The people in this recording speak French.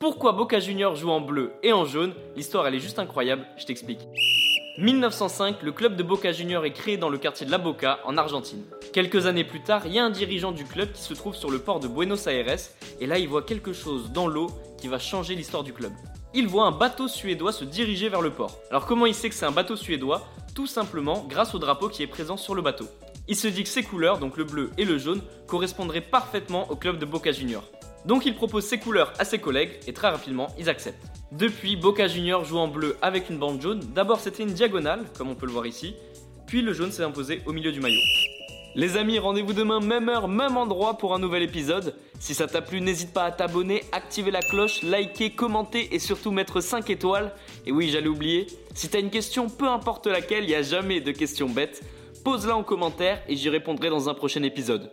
Pourquoi Boca Junior joue en bleu et en jaune? L'histoire elle est juste incroyable, je t'explique. 1905, le club de Boca Junior est créé dans le quartier de La Boca, en Argentine. Quelques années plus tard, il y a un dirigeant du club qui se trouve sur le port de Buenos Aires, et là il voit quelque chose dans l'eau qui va changer l'histoire du club. Il voit un bateau suédois se diriger vers le port. Alors comment il sait que c'est un bateau suédois? Tout simplement grâce au drapeau qui est présent sur le bateau. Il se dit que ces couleurs, donc le bleu et le jaune, correspondraient parfaitement au club de Boca Junior. Donc il propose ces couleurs à ses collègues et très rapidement ils acceptent. Depuis, Boca Junior joue en bleu avec une bande jaune. D'abord c'était une diagonale, comme on peut le voir ici, puis le jaune s'est imposé au milieu du maillot. Les amis, rendez-vous demain, même heure, même endroit pour un nouvel épisode. Si ça t'a plu, n'hésite pas à t'abonner, activer la cloche, liker, commenter et surtout mettre 5 étoiles. Et oui, j'allais oublier, si t'as une question, peu importe laquelle, il n'y a jamais de questions bêtes, pose-la en commentaire et j'y répondrai dans un prochain épisode.